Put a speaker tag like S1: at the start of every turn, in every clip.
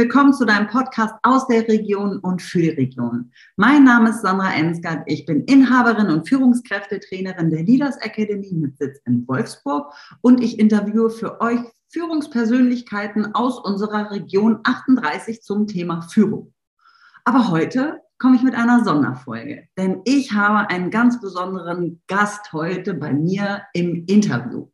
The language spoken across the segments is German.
S1: willkommen zu deinem Podcast aus der Region und für die Region. Mein Name ist Sandra Ensgard. Ich bin Inhaberin und Führungskräftetrainerin der Leaders Academy mit Sitz in Wolfsburg und ich interviewe für euch Führungspersönlichkeiten aus unserer Region 38 zum Thema Führung. Aber heute komme ich mit einer Sonderfolge, denn ich habe einen ganz besonderen Gast heute bei mir im Interview.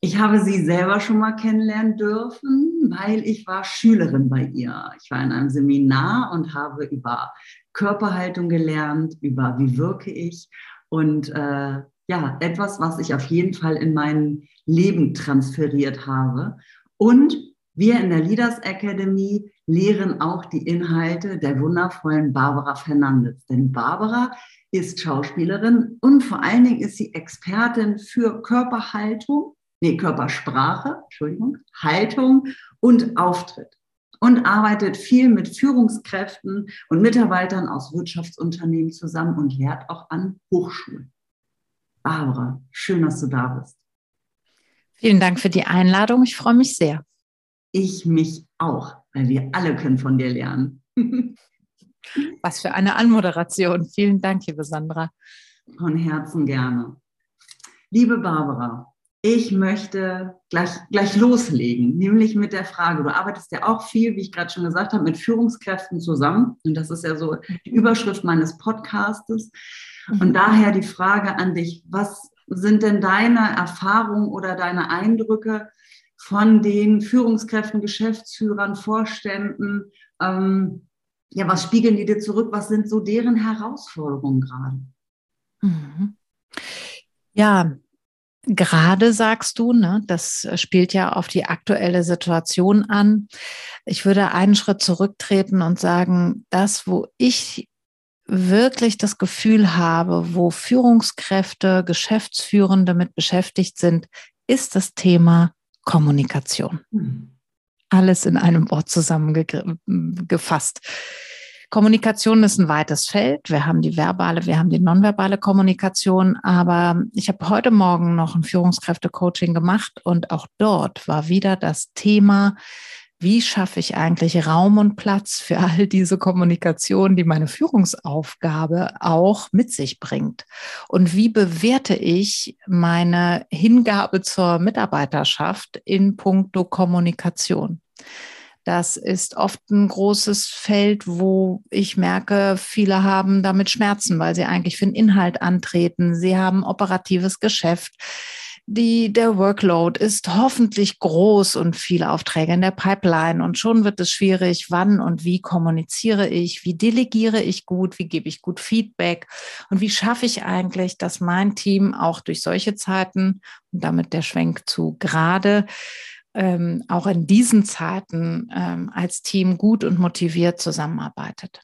S1: Ich habe sie selber schon mal kennenlernen dürfen, weil ich war Schülerin bei ihr. Ich war in einem Seminar und habe über Körperhaltung gelernt, über wie wirke ich und äh, ja, etwas, was ich auf jeden Fall in mein Leben transferiert habe. Und wir in der Leaders Academy lehren auch die Inhalte der wundervollen Barbara Fernandes. Denn Barbara ist Schauspielerin und vor allen Dingen ist sie Expertin für Körperhaltung nee, Körpersprache, Entschuldigung, Haltung und Auftritt und arbeitet viel mit Führungskräften und Mitarbeitern aus Wirtschaftsunternehmen zusammen und lehrt auch an Hochschulen. Barbara, schön, dass du da bist.
S2: Vielen Dank für die Einladung. Ich freue mich sehr.
S1: Ich mich auch, weil wir alle können von dir lernen.
S2: Was für eine Anmoderation. Vielen Dank, liebe Sandra.
S1: Von Herzen gerne. Liebe Barbara, ich möchte gleich, gleich loslegen, nämlich mit der Frage, du arbeitest ja auch viel, wie ich gerade schon gesagt habe, mit Führungskräften zusammen. Und das ist ja so die Überschrift meines Podcastes. Und mhm. daher die Frage an dich, was sind denn deine Erfahrungen oder deine Eindrücke von den Führungskräften, Geschäftsführern, Vorständen? Ähm, ja, was spiegeln die dir zurück? Was sind so deren Herausforderungen gerade?
S2: Mhm. Ja, Gerade sagst du, ne, das spielt ja auf die aktuelle Situation an. Ich würde einen Schritt zurücktreten und sagen, das, wo ich wirklich das Gefühl habe, wo Führungskräfte, Geschäftsführende mit beschäftigt sind, ist das Thema Kommunikation. Hm. Alles in einem Wort zusammengefasst. Kommunikation ist ein weites Feld. Wir haben die verbale, wir haben die nonverbale Kommunikation. Aber ich habe heute Morgen noch ein Führungskräfte-Coaching gemacht und auch dort war wieder das Thema, wie schaffe ich eigentlich Raum und Platz für all diese Kommunikation, die meine Führungsaufgabe auch mit sich bringt? Und wie bewerte ich meine Hingabe zur Mitarbeiterschaft in puncto Kommunikation? Das ist oft ein großes Feld, wo ich merke, viele haben damit Schmerzen, weil sie eigentlich für den Inhalt antreten. Sie haben operatives Geschäft. Die, der Workload ist hoffentlich groß und viele Aufträge in der Pipeline und schon wird es schwierig, wann und wie kommuniziere ich, wie delegiere ich gut, wie gebe ich gut Feedback und wie schaffe ich eigentlich, dass mein Team auch durch solche Zeiten und damit der Schwenk zu gerade ähm, auch in diesen Zeiten ähm, als Team gut und motiviert zusammenarbeitet.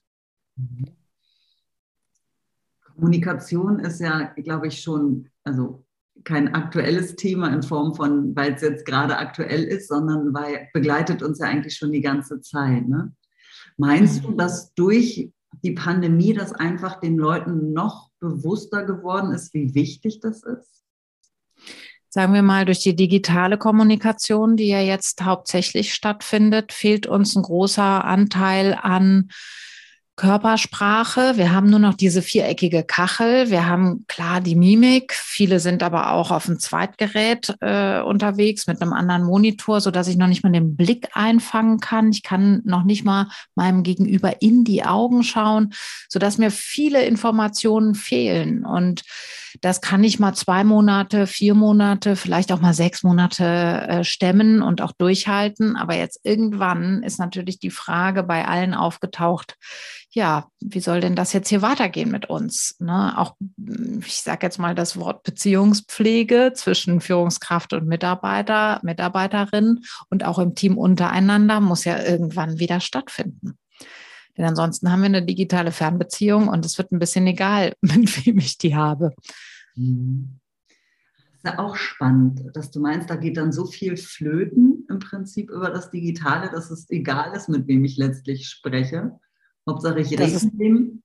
S1: Kommunikation ist ja, glaube ich, schon, also kein aktuelles Thema in Form von, weil es jetzt gerade aktuell ist, sondern weil begleitet uns ja eigentlich schon die ganze Zeit. Ne? Meinst du, mhm. dass durch die Pandemie das einfach den Leuten noch bewusster geworden ist, wie wichtig das ist?
S2: Sagen wir mal, durch die digitale Kommunikation, die ja jetzt hauptsächlich stattfindet, fehlt uns ein großer Anteil an Körpersprache. Wir haben nur noch diese viereckige Kachel. Wir haben klar die Mimik. Viele sind aber auch auf dem Zweitgerät äh, unterwegs mit einem anderen Monitor, so dass ich noch nicht mal den Blick einfangen kann. Ich kann noch nicht mal meinem Gegenüber in die Augen schauen, so dass mir viele Informationen fehlen. Und das kann ich mal zwei Monate, vier Monate, vielleicht auch mal sechs Monate äh, stemmen und auch durchhalten. Aber jetzt irgendwann ist natürlich die Frage bei allen aufgetaucht, ja, wie soll denn das jetzt hier weitergehen mit uns? Ne? Auch, ich sage jetzt mal das Wort Beziehungspflege zwischen Führungskraft und Mitarbeiter, Mitarbeiterin und auch im Team untereinander muss ja irgendwann wieder stattfinden. Denn ansonsten haben wir eine digitale Fernbeziehung und es wird ein bisschen egal, mit wem ich die habe.
S1: Mhm. Das ist ja auch spannend, dass du meinst, da geht dann so viel flöten im Prinzip über das Digitale, dass es egal ist, mit wem ich letztlich spreche. Hauptsache ich rede mit dem.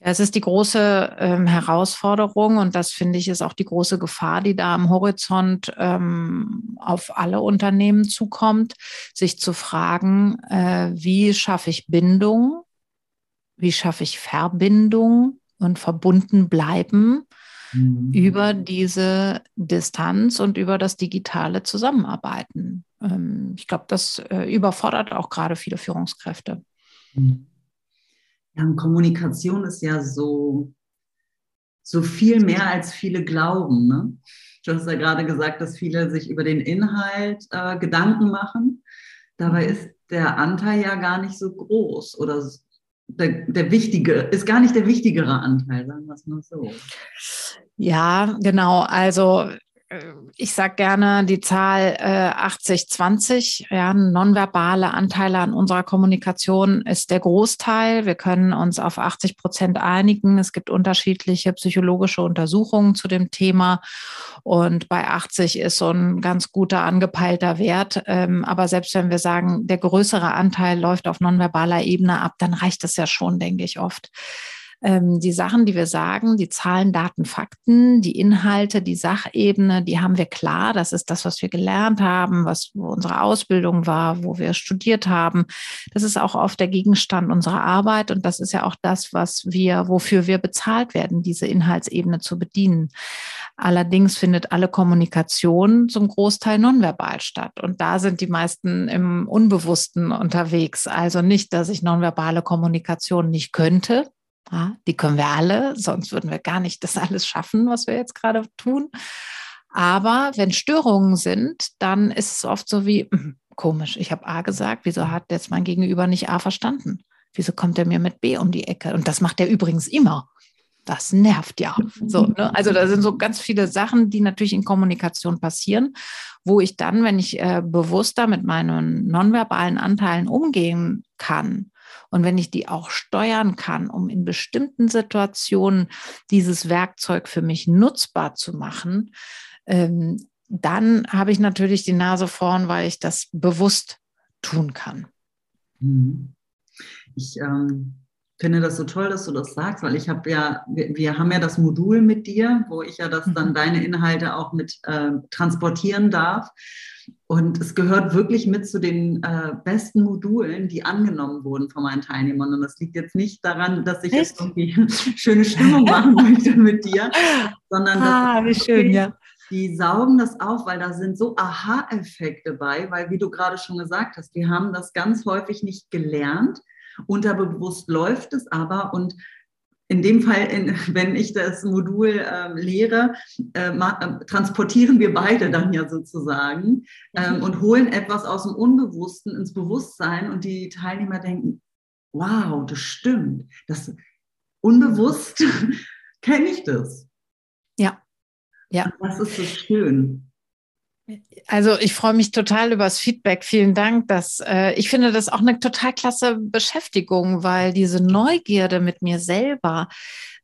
S2: Ja, es ist die große ähm, Herausforderung und das finde ich ist auch die große Gefahr, die da am Horizont ähm, auf alle Unternehmen zukommt, sich zu fragen, äh, wie schaffe ich Bindung, wie schaffe ich Verbindung und verbunden bleiben mhm. über diese Distanz und über das digitale Zusammenarbeiten. Ähm, ich glaube, das äh, überfordert auch gerade viele Führungskräfte.
S1: Mhm. Ja, Kommunikation ist ja so, so viel mehr als viele glauben. Ne? Du hast ja gerade gesagt, dass viele sich über den Inhalt äh, Gedanken machen. Dabei mhm. ist der Anteil ja gar nicht so groß oder der, der wichtige, ist gar nicht der wichtigere Anteil, sagen wir es nur so.
S2: Ja, genau. Also ich sage gerne die Zahl äh, 80-20. Ja, nonverbale Anteile an unserer Kommunikation ist der Großteil. Wir können uns auf 80 Prozent einigen. Es gibt unterschiedliche psychologische Untersuchungen zu dem Thema. Und bei 80 ist so ein ganz guter angepeilter Wert. Ähm, aber selbst wenn wir sagen, der größere Anteil läuft auf nonverbaler Ebene ab, dann reicht das ja schon, denke ich oft ähm, die Sachen, die wir sagen, die Zahlen, Daten, Fakten, die Inhalte, die Sachebene, die haben wir klar. Das ist das, was wir gelernt haben, was unsere Ausbildung war, wo wir studiert haben. Das ist auch oft der Gegenstand unserer Arbeit und das ist ja auch das, was wir, wofür wir bezahlt werden, diese Inhaltsebene zu bedienen. Allerdings findet alle Kommunikation zum Großteil nonverbal statt. Und da sind die meisten im Unbewussten unterwegs. Also nicht, dass ich nonverbale Kommunikation nicht könnte. Ja, die können wir alle, sonst würden wir gar nicht das alles schaffen, was wir jetzt gerade tun. Aber wenn Störungen sind, dann ist es oft so wie, hm, komisch, ich habe A gesagt, wieso hat jetzt mein Gegenüber nicht A verstanden? Wieso kommt er mir mit B um die Ecke? Und das macht er übrigens immer. Das nervt ja. So, ne? Also da sind so ganz viele Sachen, die natürlich in Kommunikation passieren, wo ich dann, wenn ich äh, bewusster mit meinen nonverbalen Anteilen umgehen kann, und wenn ich die auch steuern kann, um in bestimmten Situationen dieses Werkzeug für mich nutzbar zu machen, ähm, dann habe ich natürlich die Nase vorn, weil ich das bewusst tun kann.
S1: Mhm. Ich ähm, finde das so toll, dass du das sagst, weil ich habe ja, wir, wir, haben ja das Modul mit dir, wo ich ja das dann mhm. deine Inhalte auch mit äh, transportieren darf. Und es gehört wirklich mit zu den äh, besten Modulen, die angenommen wurden von meinen Teilnehmern. Und das liegt jetzt nicht daran, dass ich Echt? jetzt irgendwie schöne Stimmung machen möchte mit dir, sondern
S2: ah, wie schön, ja.
S1: Die saugen das auf, weil da sind so Aha-Effekte bei, weil wie du gerade schon gesagt hast, wir haben das ganz häufig nicht gelernt. Unterbewusst läuft es aber und in dem Fall, in, wenn ich das Modul äh, lehre, äh, transportieren wir beide dann ja sozusagen ähm, und holen etwas aus dem Unbewussten ins Bewusstsein und die Teilnehmer denken, wow, das stimmt. Das unbewusst kenne ich das.
S2: Ja. Ja.
S1: Und das ist so schön.
S2: Also ich freue mich total über das Feedback. Vielen Dank. Dass, äh, ich finde das auch eine total klasse Beschäftigung, weil diese Neugierde mit mir selber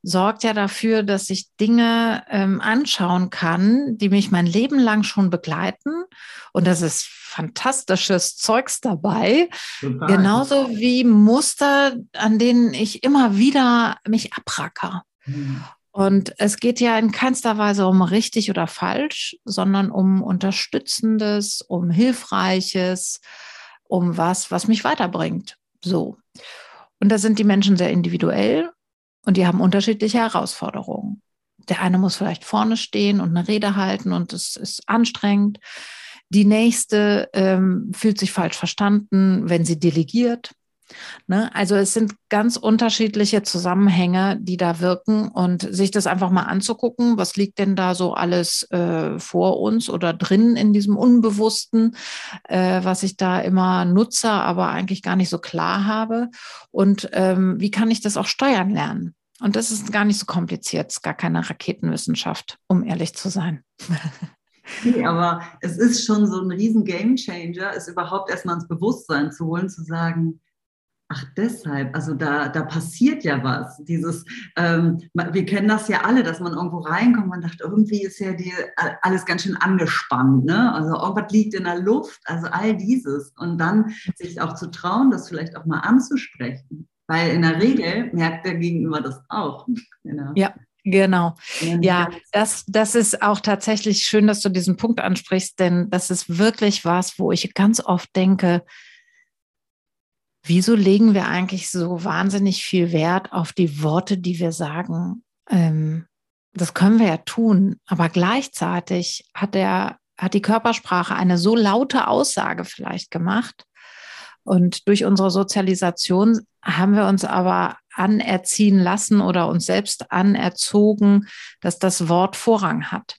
S2: sorgt ja dafür, dass ich Dinge ähm, anschauen kann, die mich mein Leben lang schon begleiten. Und das ist fantastisches Zeugs dabei. Total. Genauso wie Muster, an denen ich immer wieder mich abracker. Mhm. Und es geht ja in keinster Weise um richtig oder falsch, sondern um Unterstützendes, um Hilfreiches, um was, was mich weiterbringt. So. Und da sind die Menschen sehr individuell und die haben unterschiedliche Herausforderungen. Der eine muss vielleicht vorne stehen und eine Rede halten und es ist anstrengend. Die nächste ähm, fühlt sich falsch verstanden, wenn sie delegiert. Ne? Also es sind ganz unterschiedliche Zusammenhänge, die da wirken und sich das einfach mal anzugucken, was liegt denn da so alles äh, vor uns oder drin in diesem Unbewussten, äh, was ich da immer nutze, aber eigentlich gar nicht so klar habe und ähm, wie kann ich das auch steuern lernen? Und das ist gar nicht so kompliziert, es ist gar keine Raketenwissenschaft, um ehrlich zu sein.
S1: Nee, aber es ist schon so ein riesen Gamechanger, es überhaupt erstmal ins Bewusstsein zu holen, zu sagen, Ach, deshalb, also da, da passiert ja was. Dieses, ähm, wir kennen das ja alle, dass man irgendwo reinkommt, man dachte, irgendwie ist ja die, alles ganz schön angespannt, ne? Also irgendwas liegt in der Luft, also all dieses. Und dann sich auch zu trauen, das vielleicht auch mal anzusprechen. Weil in der Regel merkt der Gegenüber das auch.
S2: Genau. Ja, Genau. Ja, das, das ist auch tatsächlich schön, dass du diesen Punkt ansprichst, denn das ist wirklich was, wo ich ganz oft denke, wieso legen wir eigentlich so wahnsinnig viel Wert auf die Worte, die wir sagen? Ähm, das können wir ja tun, aber gleichzeitig hat der, hat die Körpersprache eine so laute Aussage vielleicht gemacht. Und durch unsere Sozialisation haben wir uns aber anerziehen lassen oder uns selbst anerzogen, dass das Wort Vorrang hat.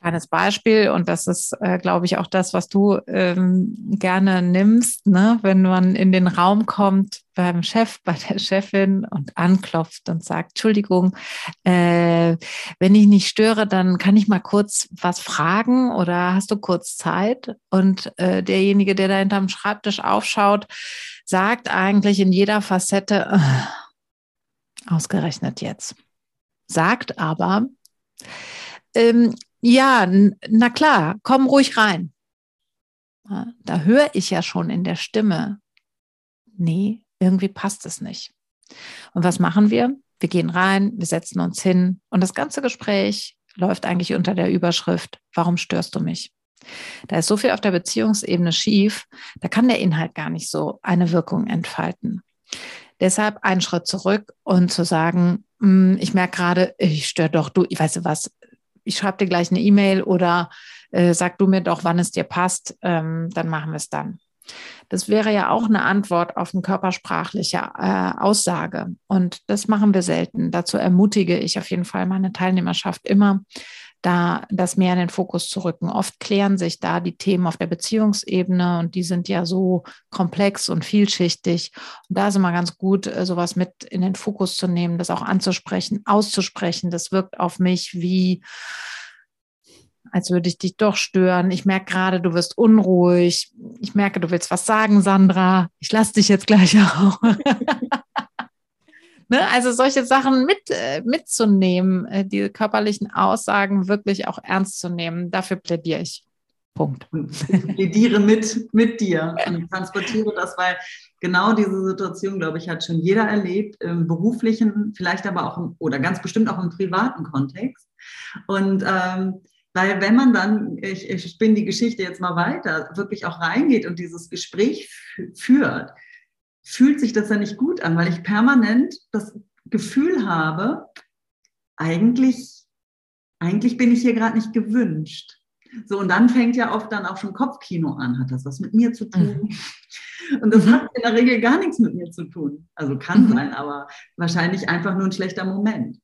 S2: Kleines Beispiel, und das ist, äh, glaube ich, auch das, was du ähm, gerne nimmst, ne? wenn man in den Raum kommt beim Chef, bei der Chefin und anklopft und sagt, Entschuldigung, äh, wenn ich nicht störe, dann kann ich mal kurz was fragen oder hast du kurz Zeit? Und äh, derjenige, der da hinterm Schreibtisch aufschaut, sagt eigentlich in jeder Facette, äh, ausgerechnet jetzt. Sagt aber, ähm, ja, na klar, komm ruhig rein. Da höre ich ja schon in der Stimme, nee, irgendwie passt es nicht. Und was machen wir? Wir gehen rein, wir setzen uns hin und das ganze Gespräch läuft eigentlich unter der Überschrift, warum störst du mich? Da ist so viel auf der Beziehungsebene schief, da kann der Inhalt gar nicht so eine Wirkung entfalten. Deshalb einen Schritt zurück und zu sagen, hm, ich merke gerade, ich störe doch, du, ich weiß was, ich schreibe dir gleich eine E-Mail oder äh, sag du mir doch, wann es dir passt, ähm, dann machen wir es dann. Das wäre ja auch eine Antwort auf eine körpersprachliche äh, Aussage. Und das machen wir selten. Dazu ermutige ich auf jeden Fall meine Teilnehmerschaft immer, da das mehr in den Fokus zu rücken. Oft klären sich da die Themen auf der Beziehungsebene und die sind ja so komplex und vielschichtig. Und da ist immer ganz gut, äh, sowas mit in den Fokus zu nehmen, das auch anzusprechen, auszusprechen. Das wirkt auf mich wie als würde ich dich doch stören. Ich merke gerade, du wirst unruhig. Ich merke, du willst was sagen, Sandra. Ich lasse dich jetzt gleich auch. ne? Also solche Sachen mit, äh, mitzunehmen, äh, die körperlichen Aussagen wirklich auch ernst zu nehmen, dafür plädiere ich. Punkt.
S1: Ich plädiere mit, mit dir und transportiere das, weil genau diese Situation, glaube ich, hat schon jeder erlebt, im beruflichen, vielleicht aber auch im, oder ganz bestimmt auch im privaten Kontext. Und ähm, weil wenn man dann, ich, ich spinne die Geschichte jetzt mal weiter, wirklich auch reingeht und dieses Gespräch führt, fühlt sich das ja nicht gut an, weil ich permanent das Gefühl habe, eigentlich, eigentlich bin ich hier gerade nicht gewünscht. So, und dann fängt ja oft dann auch schon Kopfkino an. Hat das was mit mir zu tun? Mhm. Und das mhm. hat in der Regel gar nichts mit mir zu tun. Also kann mhm. sein, aber wahrscheinlich einfach nur ein schlechter Moment.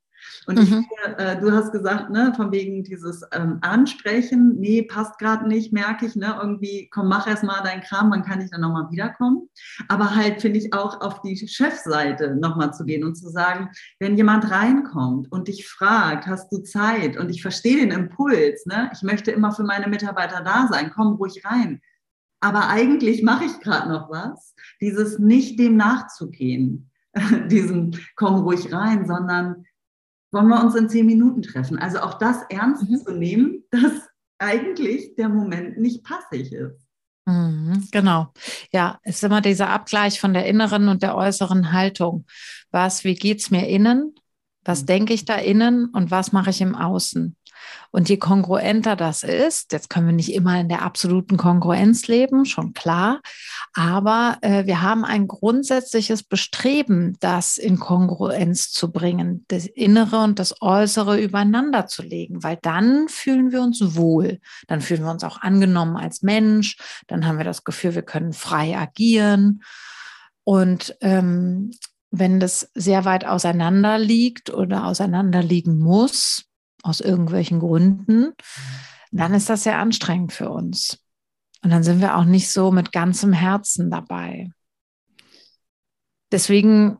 S1: Und ich mhm. finde, äh, du hast gesagt, ne, von wegen dieses ähm, Ansprechen, nee, passt gerade nicht, merke ich, ne, irgendwie, komm, mach erst mal deinen Kram, dann kann ich dann nochmal wiederkommen. Aber halt finde ich auch auf die Chefseite nochmal zu gehen und zu sagen, wenn jemand reinkommt und dich fragt, hast du Zeit und ich verstehe den Impuls, ne, ich möchte immer für meine Mitarbeiter da sein, komm ruhig rein. Aber eigentlich mache ich gerade noch was, dieses nicht dem nachzugehen, diesem komm ruhig rein, sondern wollen wir uns in zehn Minuten treffen. Also auch das ernst mhm. zu nehmen, dass eigentlich der Moment nicht passig ist.
S2: Mhm, genau. Ja, es ist immer dieser Abgleich von der inneren und der äußeren Haltung. Was, wie geht es mir innen? Was mhm. denke ich da innen und was mache ich im Außen? Und je kongruenter das ist, jetzt können wir nicht immer in der absoluten Kongruenz leben, schon klar, aber äh, wir haben ein grundsätzliches Bestreben, das in Kongruenz zu bringen, das Innere und das Äußere übereinander zu legen, weil dann fühlen wir uns wohl, dann fühlen wir uns auch angenommen als Mensch, dann haben wir das Gefühl, wir können frei agieren. Und ähm, wenn das sehr weit auseinander liegt oder auseinander liegen muss, aus irgendwelchen Gründen, dann ist das sehr anstrengend für uns. Und dann sind wir auch nicht so mit ganzem Herzen dabei. Deswegen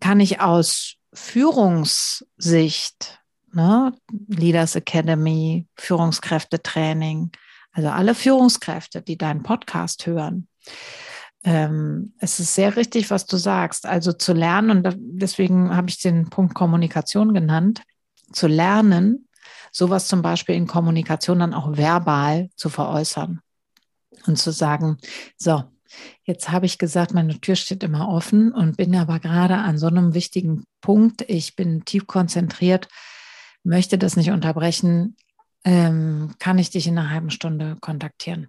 S2: kann ich aus Führungssicht, ne, Leaders Academy, Führungskräftetraining, also alle Führungskräfte, die deinen Podcast hören, ähm, es ist sehr richtig, was du sagst. Also zu lernen, und deswegen habe ich den Punkt Kommunikation genannt, zu lernen, sowas zum Beispiel in Kommunikation dann auch verbal zu veräußern und zu sagen, so, Jetzt habe ich gesagt, meine Tür steht immer offen und bin aber gerade an so einem wichtigen Punkt. Ich bin tief konzentriert, möchte das nicht unterbrechen. Ähm, kann ich dich in einer halben Stunde kontaktieren?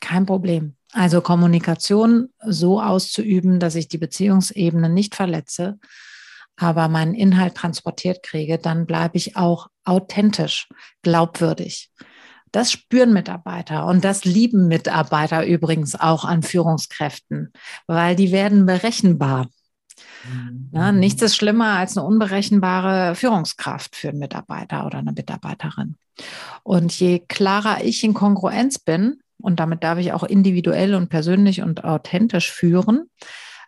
S2: Kein Problem. Also Kommunikation so auszuüben, dass ich die Beziehungsebene nicht verletze, aber meinen Inhalt transportiert kriege, dann bleibe ich auch authentisch, glaubwürdig. Das spüren Mitarbeiter und das lieben Mitarbeiter übrigens auch an Führungskräften, weil die werden berechenbar. Mhm. Ja, nichts ist schlimmer als eine unberechenbare Führungskraft für einen Mitarbeiter oder eine Mitarbeiterin. Und je klarer ich in Kongruenz bin, und damit darf ich auch individuell und persönlich und authentisch führen,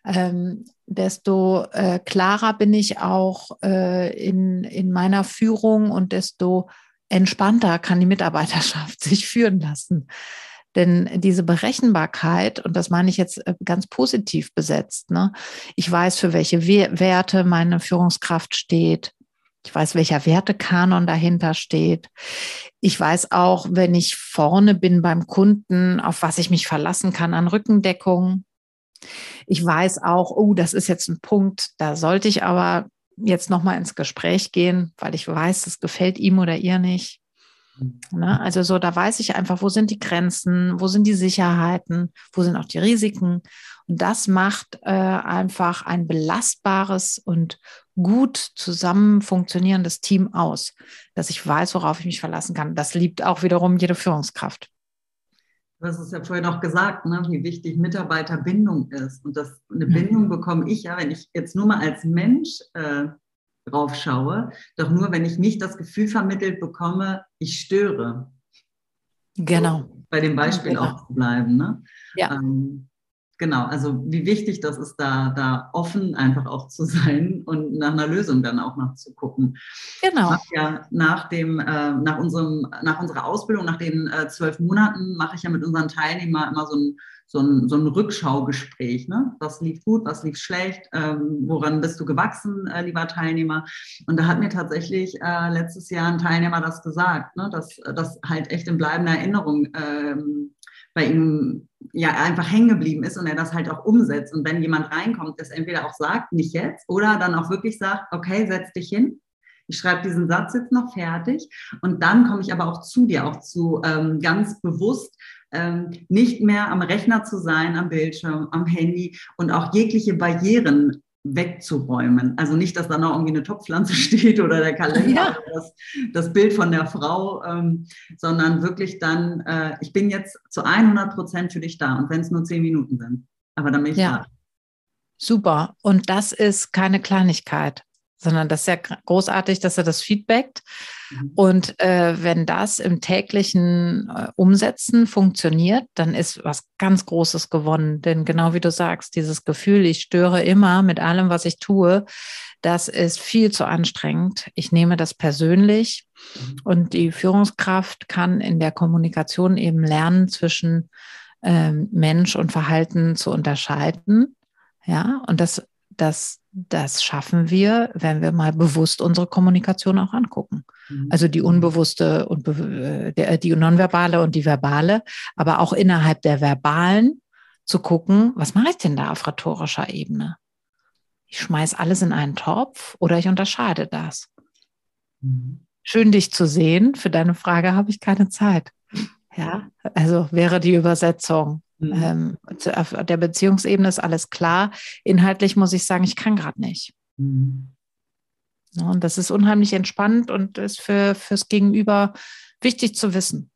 S2: ähm, desto äh, klarer bin ich auch äh, in, in meiner Führung und desto entspannter kann die Mitarbeiterschaft sich führen lassen. Denn diese Berechenbarkeit, und das meine ich jetzt äh, ganz positiv besetzt, ne? ich weiß, für welche Werte meine Führungskraft steht. Ich weiß, welcher Wertekanon dahinter steht. Ich weiß auch, wenn ich vorne bin beim Kunden, auf was ich mich verlassen kann an Rückendeckung. Ich weiß auch, oh, das ist jetzt ein Punkt, da sollte ich aber jetzt nochmal ins Gespräch gehen, weil ich weiß, das gefällt ihm oder ihr nicht. Ne? Also so, da weiß ich einfach, wo sind die Grenzen, wo sind die Sicherheiten, wo sind auch die Risiken. Und das macht äh, einfach ein belastbares und gut zusammen funktionierendes Team aus, dass ich weiß, worauf ich mich verlassen kann. Das liebt auch wiederum jede Führungskraft.
S1: Du hast es ja vorhin auch gesagt, ne, wie wichtig Mitarbeiterbindung ist. Und das, eine mhm. Bindung bekomme ich ja, wenn ich jetzt nur mal als Mensch äh, drauf schaue, doch nur, wenn ich nicht das Gefühl vermittelt bekomme, ich störe.
S2: Genau.
S1: So, bei dem Beispiel genau. auch zu bleiben. Ne?
S2: Ja. Ähm,
S1: genau, also wie wichtig das ist, da, da offen einfach auch zu sein und nach einer Lösung dann auch noch zu gucken.
S2: Genau.
S1: Ja nach, dem, äh, nach, unserem, nach unserer Ausbildung, nach den äh, zwölf Monaten, mache ich ja mit unseren Teilnehmern immer so ein so ein, so ein Rückschaugespräch. Ne? Was lief gut, was lief schlecht, ähm, woran bist du gewachsen, äh, lieber Teilnehmer? Und da hat mir tatsächlich äh, letztes Jahr ein Teilnehmer das gesagt, ne? dass das halt echt in bleibender Erinnerung ähm, bei ihm ja einfach hängen geblieben ist und er das halt auch umsetzt. Und wenn jemand reinkommt, das entweder auch sagt, nicht jetzt, oder dann auch wirklich sagt, okay, setz dich hin, ich schreibe diesen Satz jetzt noch fertig und dann komme ich aber auch zu dir, auch zu ähm, ganz bewusst ähm, nicht mehr am Rechner zu sein, am Bildschirm, am Handy und auch jegliche Barrieren wegzuräumen. Also nicht, dass da noch irgendwie eine Topfpflanze steht oder der Kalender ja. oder das, das, Bild von der Frau, ähm, sondern wirklich dann, äh, ich bin jetzt zu 100 Prozent für dich da und wenn es nur zehn Minuten sind. Aber dann bin ich ja. da.
S2: Super. Und das ist keine Kleinigkeit sondern das ist ja großartig, dass er das feedbackt. Mhm. Und äh, wenn das im täglichen äh, Umsetzen funktioniert, dann ist was ganz Großes gewonnen. Denn genau wie du sagst, dieses Gefühl, ich störe immer mit allem, was ich tue, das ist viel zu anstrengend. Ich nehme das persönlich mhm. und die Führungskraft kann in der Kommunikation eben lernen, zwischen ähm, Mensch und Verhalten zu unterscheiden. Ja, und das, das das schaffen wir, wenn wir mal bewusst unsere Kommunikation auch angucken. Mhm. Also die unbewusste und äh, die nonverbale und die verbale, aber auch innerhalb der verbalen zu gucken, was mache ich denn da auf rhetorischer Ebene? Ich schmeiße alles in einen Topf oder ich unterscheide das. Mhm. Schön dich zu sehen. Für deine Frage habe ich keine Zeit. Ja, also wäre die Übersetzung. Mhm. Ähm, auf der Beziehungsebene ist alles klar. Inhaltlich muss ich sagen, ich kann gerade nicht. Mhm. und das ist unheimlich entspannt und ist für, fürs Gegenüber wichtig zu wissen.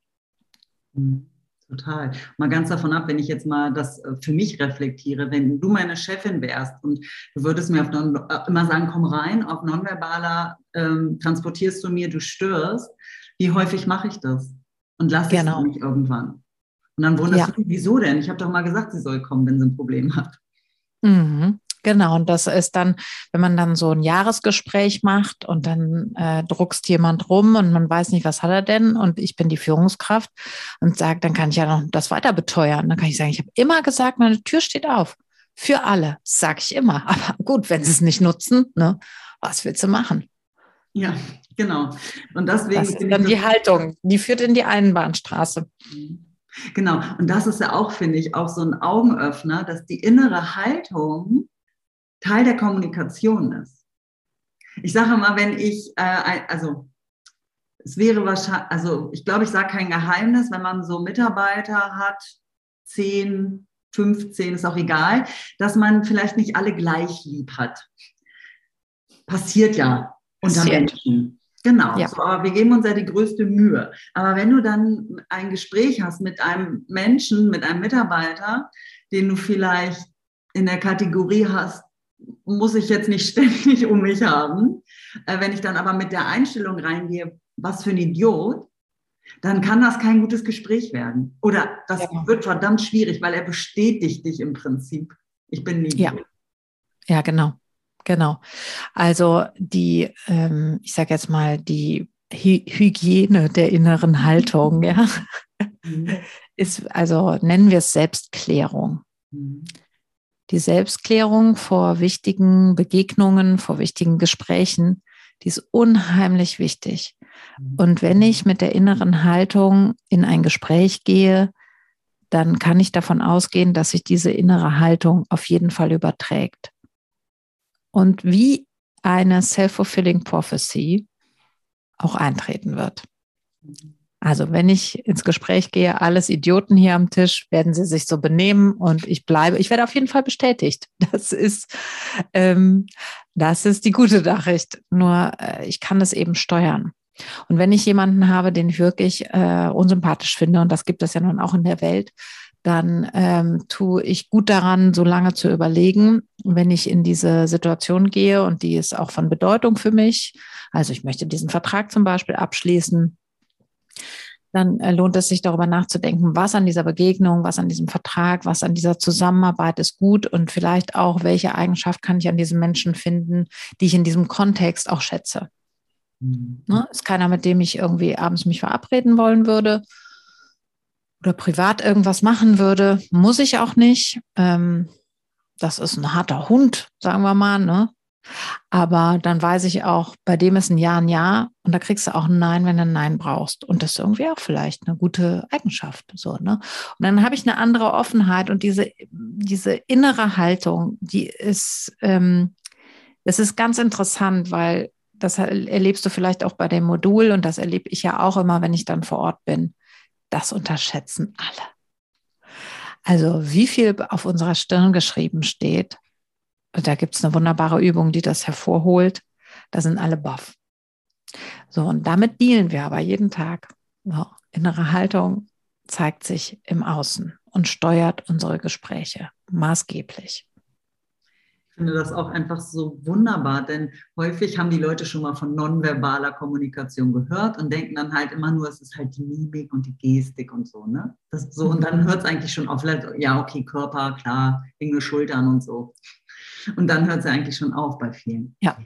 S1: Mhm. Total. Mal ganz davon ab, wenn ich jetzt mal das äh, für mich reflektiere, wenn du meine Chefin wärst und du würdest mir auf non, äh, immer sagen, komm rein, auf nonverbaler ähm, transportierst du mir, du störst, wie häufig mache ich das? Und lass genau. es mich irgendwann. Und dann wunderst ja. du dich, wieso denn? Ich habe doch mal gesagt, sie soll kommen, wenn sie ein Problem hat.
S2: Mhm. Genau, und das ist dann, wenn man dann so ein Jahresgespräch macht und dann äh, druckst jemand rum und man weiß nicht, was hat er denn und ich bin die Führungskraft und sage, dann kann ich ja noch das weiter beteuern. Dann kann ich sagen, ich habe immer gesagt, meine Tür steht auf. Für alle, sage ich immer. Aber gut, wenn sie es nicht nutzen, ne, was willst du machen?
S1: Ja, genau. Und deswegen
S2: das ist dann die Haltung, die führt in die Einbahnstraße.
S1: Mhm. Genau. Und das ist ja auch, finde ich, auch so ein Augenöffner, dass die innere Haltung Teil der Kommunikation ist. Ich sage mal, wenn ich, äh, also es wäre wahrscheinlich, also ich glaube, ich sage kein Geheimnis, wenn man so Mitarbeiter hat, 10, 15, ist auch egal, dass man vielleicht nicht alle gleich lieb hat. Passiert ja unter. Menschen. Genau, ja. so, aber wir geben uns ja die größte Mühe. Aber wenn du dann ein Gespräch hast mit einem Menschen, mit einem Mitarbeiter, den du vielleicht in der Kategorie hast, muss ich jetzt nicht ständig um mich haben. Äh, wenn ich dann aber mit der Einstellung reingehe, was für ein Idiot, dann kann das kein gutes Gespräch werden. Oder das ja. wird verdammt schwierig, weil er bestätigt dich im Prinzip. Ich bin nie.
S2: Ja, ja genau. Genau. Also die, ähm, ich sage jetzt mal, die Hy Hygiene der inneren Haltung, ja, mhm. ist, also nennen wir es Selbstklärung. Mhm. Die Selbstklärung vor wichtigen Begegnungen, vor wichtigen Gesprächen, die ist unheimlich wichtig. Mhm. Und wenn ich mit der inneren Haltung in ein Gespräch gehe, dann kann ich davon ausgehen, dass sich diese innere Haltung auf jeden Fall überträgt. Und wie eine self-fulfilling prophecy auch eintreten wird. Also wenn ich ins Gespräch gehe, alles Idioten hier am Tisch, werden sie sich so benehmen und ich bleibe, ich werde auf jeden Fall bestätigt. Das ist, ähm, das ist die gute Nachricht. Nur äh, ich kann es eben steuern. Und wenn ich jemanden habe, den ich wirklich äh, unsympathisch finde, und das gibt es ja nun auch in der Welt, dann ähm, tue ich gut daran, so lange zu überlegen, wenn ich in diese Situation gehe und die ist auch von Bedeutung für mich. Also ich möchte diesen Vertrag zum Beispiel abschließen. Dann äh, lohnt es sich darüber nachzudenken, was an dieser Begegnung, was an diesem Vertrag, was an dieser Zusammenarbeit ist gut und vielleicht auch, welche Eigenschaft kann ich an diesem Menschen finden, die ich in diesem Kontext auch schätze. Mhm. Ne? Ist keiner, mit dem ich irgendwie abends mich verabreden wollen würde oder privat irgendwas machen würde. Muss ich auch nicht. Ähm, das ist ein harter Hund, sagen wir mal. Ne? Aber dann weiß ich auch, bei dem ist ein Ja ein Ja und da kriegst du auch ein Nein, wenn du ein Nein brauchst. Und das ist irgendwie auch vielleicht eine gute Eigenschaft. So, ne? Und dann habe ich eine andere Offenheit und diese, diese innere Haltung, die ist, ähm, das ist ganz interessant, weil das erlebst du vielleicht auch bei dem Modul und das erlebe ich ja auch immer, wenn ich dann vor Ort bin. Das unterschätzen alle. Also wie viel auf unserer Stirn geschrieben steht, da gibt es eine wunderbare Übung, die das hervorholt. Da sind alle baff. So, und damit dealen wir aber jeden Tag. So, innere Haltung zeigt sich im Außen und steuert unsere Gespräche maßgeblich.
S1: Ich finde das auch einfach so wunderbar, denn häufig haben die Leute schon mal von nonverbaler Kommunikation gehört und denken dann halt immer nur, es ist halt die Mimik und die Gestik und so, ne? Das so, und dann hört es eigentlich schon auf, ja, okay, Körper, klar, enge Schultern und so. Und dann hört es eigentlich schon auf bei vielen.
S2: Ja.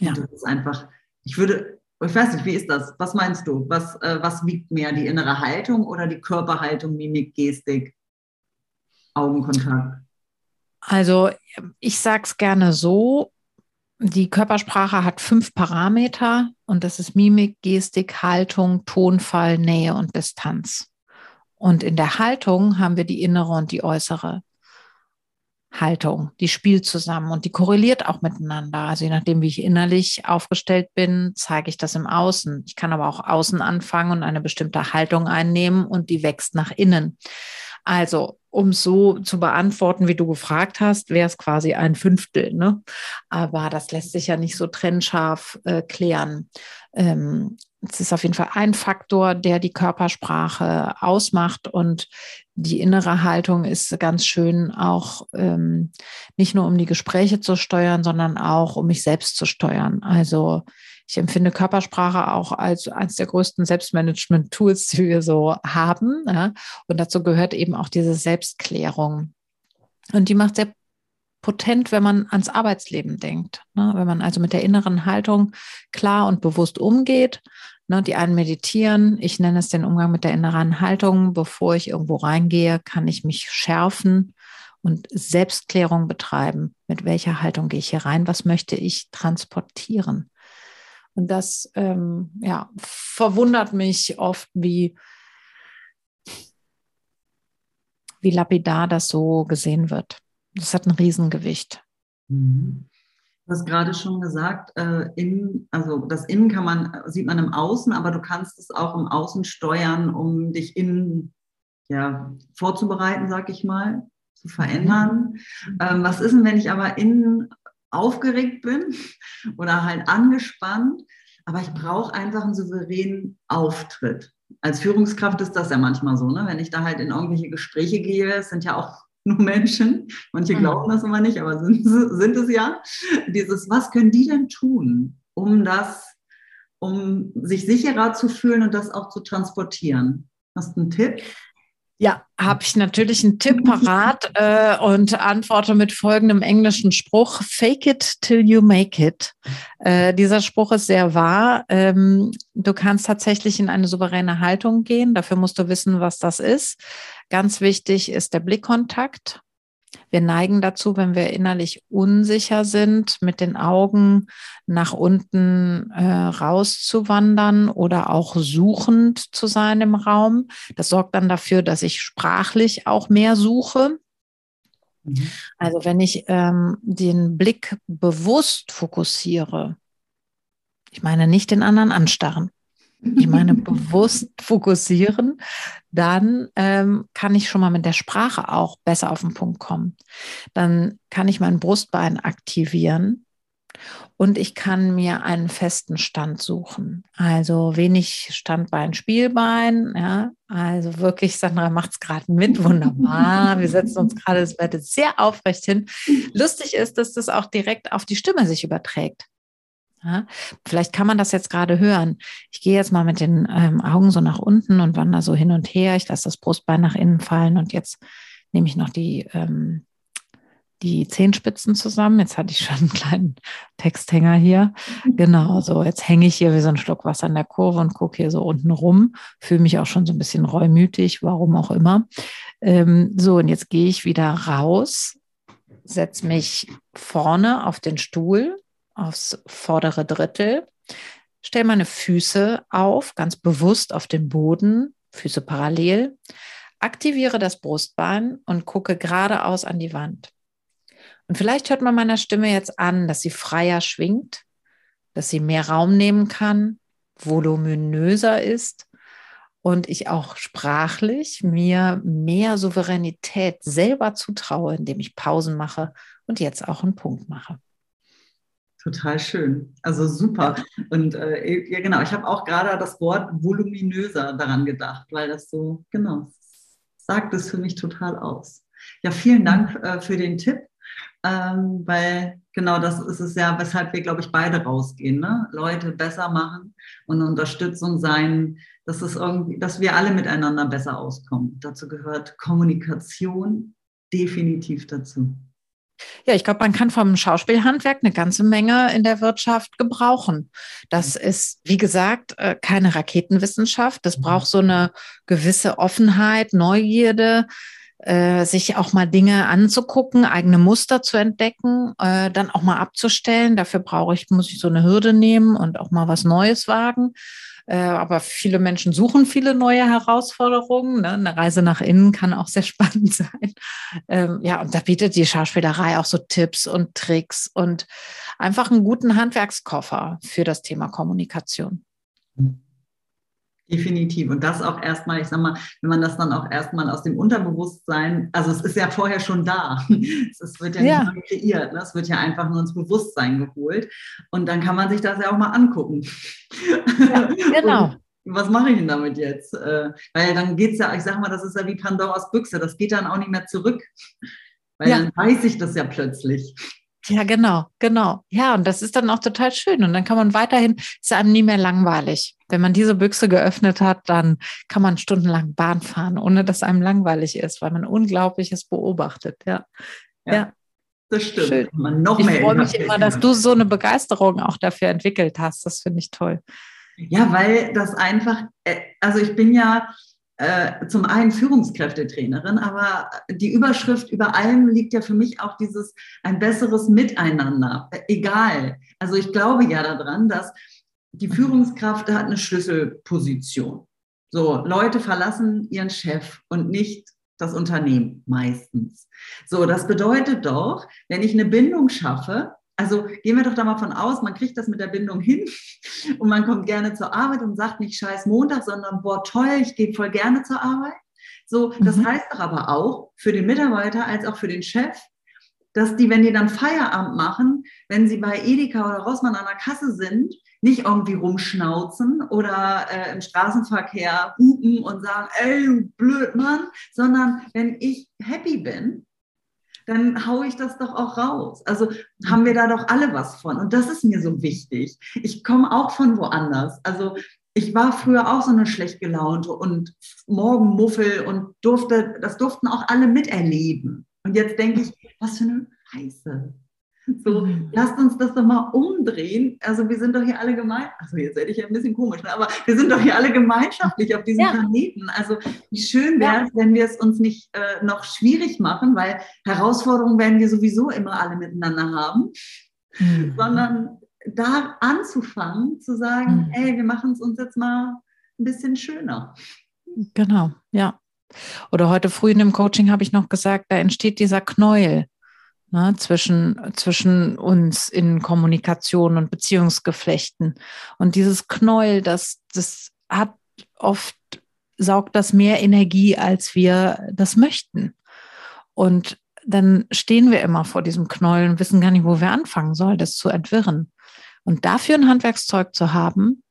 S1: ja. das ist einfach, ich würde, ich weiß nicht, wie ist das? Was meinst du? Was, äh, was wiegt mehr, die innere Haltung oder die Körperhaltung, Mimik, Gestik, Augenkontakt?
S2: Also ich sage es gerne so, die Körpersprache hat fünf Parameter und das ist Mimik, Gestik, Haltung, Tonfall, Nähe und Distanz. Und in der Haltung haben wir die innere und die äußere Haltung, die spielt zusammen und die korreliert auch miteinander. Also je nachdem, wie ich innerlich aufgestellt bin, zeige ich das im Außen. Ich kann aber auch außen anfangen und eine bestimmte Haltung einnehmen und die wächst nach innen. Also, um so zu beantworten, wie du gefragt hast, wäre es quasi ein Fünftel. Ne? Aber das lässt sich ja nicht so trennscharf äh, klären. Ähm, es ist auf jeden Fall ein Faktor, der die Körpersprache ausmacht und die innere Haltung ist ganz schön auch ähm, nicht nur um die Gespräche zu steuern, sondern auch um mich selbst zu steuern. Also ich empfinde Körpersprache auch als eines der größten Selbstmanagement-Tools, die wir so haben. Ja? Und dazu gehört eben auch diese Selbstklärung. Und die macht sehr potent, wenn man ans Arbeitsleben denkt. Ne? Wenn man also mit der inneren Haltung klar und bewusst umgeht. Ne? Die einen meditieren. Ich nenne es den Umgang mit der inneren Haltung. Bevor ich irgendwo reingehe, kann ich mich schärfen und Selbstklärung betreiben. Mit welcher Haltung gehe ich hier rein? Was möchte ich transportieren? Und das ähm, ja, verwundert mich oft, wie, wie lapidar das so gesehen wird. Das hat ein Riesengewicht.
S1: Mhm. Du hast gerade schon gesagt, äh, innen, also das Innen kann man, sieht man im Außen, aber du kannst es auch im Außen steuern, um dich innen ja, vorzubereiten, sag ich mal, zu verändern. Mhm. Ähm, was ist denn, wenn ich aber innen aufgeregt bin oder halt angespannt, aber ich brauche einfach einen souveränen Auftritt. Als Führungskraft ist das ja manchmal so, ne? wenn ich da halt in irgendwelche Gespräche gehe, es sind ja auch nur Menschen, manche mhm. glauben das immer nicht, aber sind, sind es ja. Dieses, was können die denn tun, um das, um sich sicherer zu fühlen und das auch zu transportieren? Hast du einen Tipp?
S2: Ja, habe ich natürlich einen Tipp parat äh, und antworte mit folgendem englischen Spruch: Fake it till you make it. Äh, dieser Spruch ist sehr wahr. Ähm, du kannst tatsächlich in eine souveräne Haltung gehen. Dafür musst du wissen, was das ist. Ganz wichtig ist der Blickkontakt. Wir neigen dazu, wenn wir innerlich unsicher sind, mit den Augen nach unten äh, rauszuwandern oder auch suchend zu sein im Raum. Das sorgt dann dafür, dass ich sprachlich auch mehr suche. Mhm. Also wenn ich ähm, den Blick bewusst fokussiere, ich meine nicht den anderen anstarren, ich meine bewusst fokussieren, dann ähm, kann ich schon mal mit der Sprache auch besser auf den Punkt kommen. Dann kann ich mein Brustbein aktivieren und ich kann mir einen festen Stand suchen. Also wenig Standbein, Spielbein. Ja, also wirklich, Sandra macht es gerade mit. Wunderbar. Wir setzen uns gerade das Bett sehr aufrecht hin. Lustig ist, dass das auch direkt auf die Stimme sich überträgt. Ja, vielleicht kann man das jetzt gerade hören. Ich gehe jetzt mal mit den ähm, Augen so nach unten und wandere so hin und her. Ich lasse das Brustbein nach innen fallen und jetzt nehme ich noch die, ähm, die Zehenspitzen zusammen. Jetzt hatte ich schon einen kleinen Texthänger hier. Genau, so jetzt hänge ich hier wie so ein Schluck Wasser in der Kurve und gucke hier so unten rum. Fühle mich auch schon so ein bisschen reumütig, warum auch immer. Ähm, so, und jetzt gehe ich wieder raus, setze mich vorne auf den Stuhl aufs vordere Drittel. Stell meine Füße auf, ganz bewusst auf den Boden, Füße parallel. Aktiviere das Brustbein und gucke geradeaus an die Wand. Und vielleicht hört man meiner Stimme jetzt an, dass sie freier schwingt, dass sie mehr Raum nehmen kann, voluminöser ist und ich auch sprachlich mir mehr Souveränität selber zutraue, indem ich Pausen mache und jetzt auch einen Punkt mache.
S1: Total schön. Also super. Und äh, ja, genau, ich habe auch gerade das Wort voluminöser daran gedacht, weil das so, genau, sagt es für mich total aus. Ja, vielen Dank äh, für den Tipp, ähm, weil genau das ist es ja, weshalb wir, glaube ich, beide rausgehen. Ne? Leute besser machen und Unterstützung sein, dass, es irgendwie, dass wir alle miteinander besser auskommen. Dazu gehört Kommunikation definitiv dazu.
S2: Ja, ich glaube, man kann vom Schauspielhandwerk eine ganze Menge in der Wirtschaft gebrauchen. Das mhm. ist, wie gesagt, äh, keine Raketenwissenschaft. Das mhm. braucht so eine gewisse Offenheit, Neugierde, äh, sich auch mal Dinge anzugucken, eigene Muster zu entdecken, äh, dann auch mal abzustellen. Dafür brauche ich, muss ich so eine Hürde nehmen und auch mal was Neues wagen. Äh, aber viele Menschen suchen viele neue Herausforderungen. Ne? Eine Reise nach innen kann auch sehr spannend sein. Ähm, ja, und da bietet die Schauspielerei auch so Tipps und Tricks und einfach einen guten Handwerkskoffer für das Thema Kommunikation.
S1: Mhm. Definitiv. Und das auch erstmal, ich sag mal, wenn man das dann auch erstmal aus dem Unterbewusstsein, also es ist ja vorher schon da. Es wird ja, ja. nicht kreiert, ne? es wird ja einfach nur ins Bewusstsein geholt. Und dann kann man sich das ja auch mal angucken. Ja, genau. was mache ich denn damit jetzt? Äh, weil dann geht es ja, ich sag mal, das ist ja wie Pandoras Büchse, das geht dann auch nicht mehr zurück. Weil ja. dann weiß ich das ja plötzlich.
S2: Ja, genau, genau. Ja, und das ist dann auch total schön. Und dann kann man weiterhin, ist einem nie mehr langweilig. Wenn man diese Büchse geöffnet hat, dann kann man stundenlang Bahn fahren, ohne dass einem langweilig ist, weil man Unglaubliches beobachtet. Ja.
S1: Ja. ja. Das stimmt. Schön.
S2: Man noch ich freue mich immer, dass du so eine Begeisterung auch dafür entwickelt hast. Das finde ich toll.
S1: Ja, weil das einfach, äh, also ich bin ja, äh, zum einen Führungskräftetrainerin, aber die Überschrift über allem liegt ja für mich auch dieses ein besseres Miteinander. Egal. Also ich glaube ja daran, dass die Führungskraft hat eine Schlüsselposition. So, Leute verlassen ihren Chef und nicht das Unternehmen meistens. So, das bedeutet doch, wenn ich eine Bindung schaffe, also gehen wir doch da mal von aus, man kriegt das mit der Bindung hin und man kommt gerne zur Arbeit und sagt nicht scheiß Montag, sondern boah, toll, ich gehe voll gerne zur Arbeit. So, das mhm. heißt doch aber auch für den Mitarbeiter als auch für den Chef, dass die, wenn die dann Feierabend machen, wenn sie bei Edeka oder Rossmann an der Kasse sind, nicht irgendwie rumschnauzen oder äh, im Straßenverkehr hupen und sagen, ey, du Blödmann, sondern wenn ich happy bin, dann haue ich das doch auch raus. Also haben wir da doch alle was von. Und das ist mir so wichtig. Ich komme auch von woanders. Also ich war früher auch so eine schlecht gelaunte und Morgenmuffel und durfte, das durften auch alle miterleben. Und jetzt denke ich, was für eine Scheiße. So, mhm. lasst uns das doch mal umdrehen. Also wir sind doch hier alle gemein. Also jetzt werde ich ja ein bisschen komisch, ne? aber wir sind doch hier alle gemeinschaftlich auf diesem ja. Planeten. Also wie schön wäre es, ja. wenn wir es uns nicht äh, noch schwierig machen, weil Herausforderungen werden wir sowieso immer alle miteinander haben, mhm. sondern da anzufangen, zu sagen, mhm. ey, wir machen es uns jetzt mal ein bisschen schöner.
S2: Genau, ja. Oder heute früh in dem Coaching habe ich noch gesagt, da entsteht dieser Knäuel ne, zwischen, zwischen uns in Kommunikation und Beziehungsgeflechten. Und dieses Knäuel, das, das hat oft, saugt das mehr Energie, als wir das möchten. Und dann stehen wir immer vor diesem Knäuel und wissen gar nicht, wo wir anfangen sollen, das zu entwirren. Und dafür ein Handwerkszeug zu haben,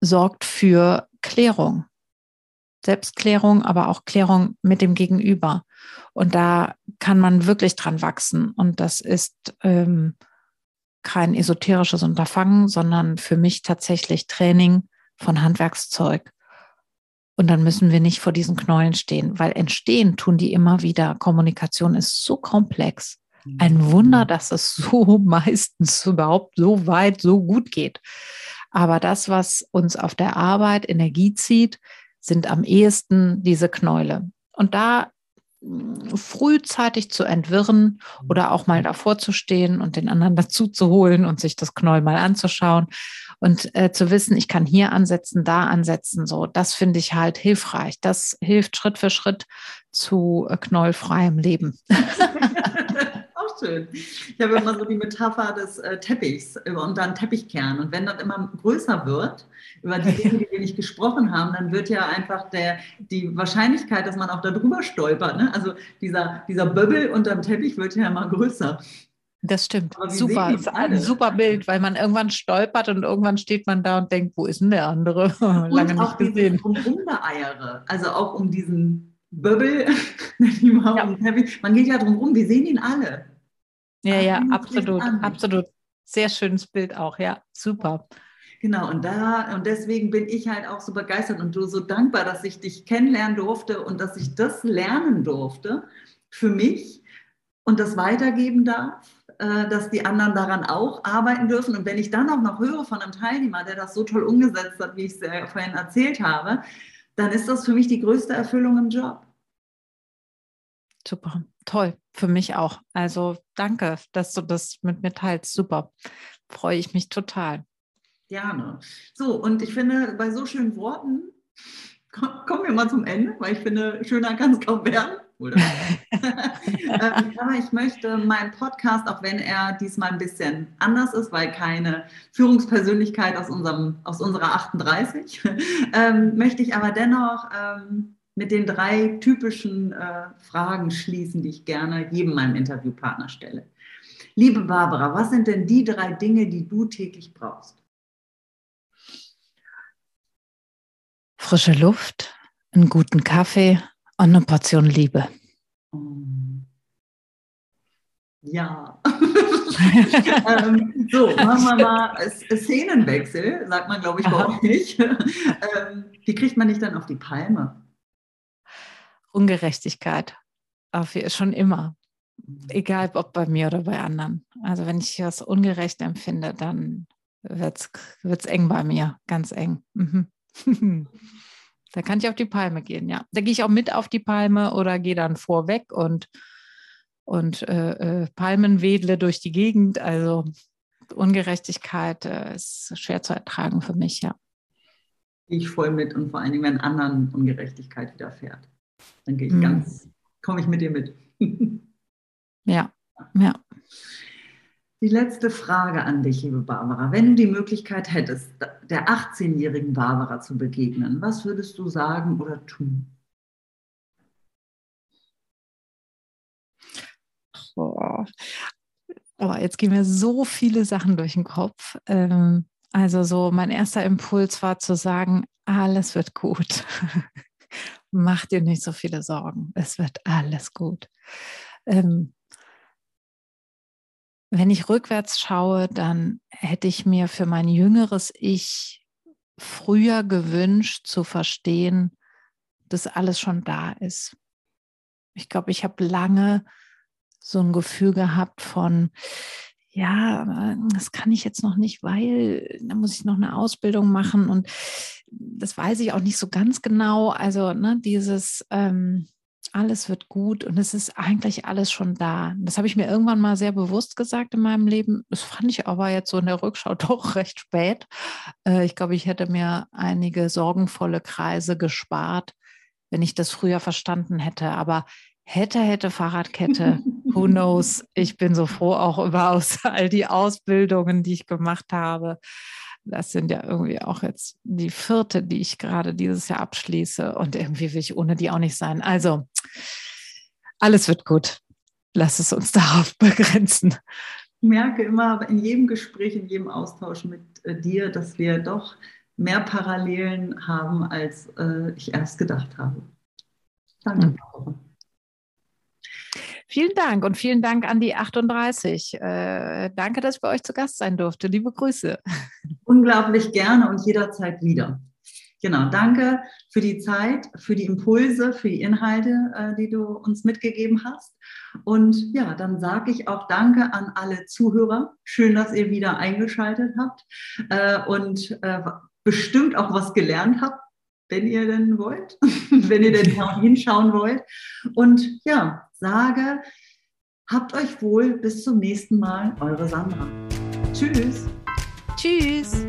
S2: sorgt für Klärung. Selbstklärung, aber auch Klärung mit dem Gegenüber. Und da kann man wirklich dran wachsen. Und das ist ähm, kein esoterisches Unterfangen, sondern für mich tatsächlich Training von Handwerkszeug. Und dann müssen wir nicht vor diesen Knäulen stehen, weil entstehen tun die immer wieder. Kommunikation ist so komplex. Ein mhm. Wunder, dass es so meistens überhaupt so weit, so gut geht. Aber das, was uns auf der Arbeit Energie zieht, sind am ehesten diese Knäule. Und da frühzeitig zu entwirren oder auch mal davor zu stehen und den anderen dazu zu holen und sich das Knäuel mal anzuschauen und äh, zu wissen, ich kann hier ansetzen, da ansetzen, so, das finde ich halt hilfreich. Das hilft Schritt für Schritt zu äh, knollfreiem Leben.
S1: schön. Ich habe immer so die Metapher des äh, Teppichs und dann Teppichkern. Und wenn das immer größer wird, über die Dinge, die wir nicht gesprochen haben, dann wird ja einfach der, die Wahrscheinlichkeit, dass man auch darüber stolpert, ne? also dieser, dieser Böbbel unterm Teppich wird ja immer größer.
S2: Das stimmt. Super. Das ist ein super Bild, weil man irgendwann stolpert und irgendwann steht man da und denkt, wo ist denn der andere?
S1: Lange und auch nicht gesehen. Um Eiere, also auch um diesen Böbbel, ja. man geht ja drum rum, wir sehen ihn alle.
S2: Ja, ja, absolut, absolut. Sehr schönes Bild auch, ja, super.
S1: Genau, und da, und deswegen bin ich halt auch so begeistert und so dankbar, dass ich dich kennenlernen durfte und dass ich das lernen durfte für mich und das weitergeben darf, äh, dass die anderen daran auch arbeiten dürfen. Und wenn ich dann auch noch höre von einem Teilnehmer, der das so toll umgesetzt hat, wie ich es vorhin erzählt habe, dann ist das für mich die größte Erfüllung im Job.
S2: Super, toll, für mich auch. Also danke, dass du das mit mir teilst. Super, freue ich mich total.
S1: Gerne. So, und ich finde, bei so schönen Worten kommen wir mal zum Ende, weil ich finde, schöner kann es kaum werden. Ähm, aber ich möchte meinen Podcast, auch wenn er diesmal ein bisschen anders ist, weil keine Führungspersönlichkeit aus, unserem, aus unserer 38, ähm, möchte ich aber dennoch ähm, mit den drei typischen äh, Fragen schließen, die ich gerne jedem meinem Interviewpartner stelle. Liebe Barbara, was sind denn die drei Dinge, die du täglich brauchst?
S2: Frische Luft, einen guten Kaffee und eine Portion Liebe.
S1: Ja. ähm, so, machen wir mal Szenenwechsel, sagt man, glaube ich, bei euch. ähm, wie kriegt man dich dann auf die Palme?
S2: Ungerechtigkeit. Auf, schon immer. Mhm. Egal ob bei mir oder bei anderen. Also wenn ich was ungerecht empfinde, dann wird es eng bei mir, ganz eng. Mhm. da kann ich auf die Palme gehen, ja. Da gehe ich auch mit auf die Palme oder gehe dann vorweg und, und äh, äh, Palmen wedle durch die Gegend. Also Ungerechtigkeit äh, ist schwer zu ertragen für mich, ja.
S1: Ich voll mit und vor allen Dingen, wenn anderen Ungerechtigkeit widerfährt. Dann gehe ich mhm. ganz, komme ich mit dir mit.
S2: ja, ja.
S1: Die letzte Frage an dich, liebe Barbara. Wenn du die Möglichkeit hättest, der 18-jährigen Barbara zu begegnen, was würdest du sagen oder tun?
S2: Oh. oh jetzt gehen mir so viele Sachen durch den Kopf. Ähm, also so mein erster Impuls war zu sagen, alles wird gut. Mach dir nicht so viele Sorgen. Es wird alles gut. Ähm, wenn ich rückwärts schaue, dann hätte ich mir für mein jüngeres Ich früher gewünscht zu verstehen, dass alles schon da ist. Ich glaube, ich habe lange so ein Gefühl gehabt von, ja, das kann ich jetzt noch nicht, weil da muss ich noch eine Ausbildung machen und das weiß ich auch nicht so ganz genau. Also ne, dieses, ähm, alles wird gut und es ist eigentlich alles schon da. Das habe ich mir irgendwann mal sehr bewusst gesagt in meinem Leben. Das fand ich aber jetzt so in der Rückschau doch recht spät. Äh, ich glaube, ich hätte mir einige sorgenvolle Kreise gespart, wenn ich das früher verstanden hätte. Aber hätte, hätte Fahrradkette, who knows? Ich bin so froh auch über all die Ausbildungen, die ich gemacht habe das sind ja irgendwie auch jetzt die vierte, die ich gerade dieses Jahr abschließe. Und irgendwie will ich ohne die auch nicht sein. Also, alles wird gut. Lass es uns darauf begrenzen.
S1: Ich merke immer in jedem Gespräch, in jedem Austausch mit äh, dir, dass wir doch mehr Parallelen haben, als äh, ich erst gedacht habe. Danke, mhm.
S2: Vielen Dank und vielen Dank an die 38. Äh, danke, dass ich bei euch zu Gast sein durfte. Liebe Grüße.
S1: Unglaublich gerne und jederzeit wieder. Genau, danke für die Zeit, für die Impulse, für die Inhalte, äh, die du uns mitgegeben hast. Und ja, dann sage ich auch Danke an alle Zuhörer. Schön, dass ihr wieder eingeschaltet habt äh, und äh, bestimmt auch was gelernt habt, wenn ihr denn wollt, wenn ihr denn hinschauen wollt. Und ja, sage, habt euch wohl, bis zum nächsten Mal, eure Sandra. Tschüss.
S2: Tschüss.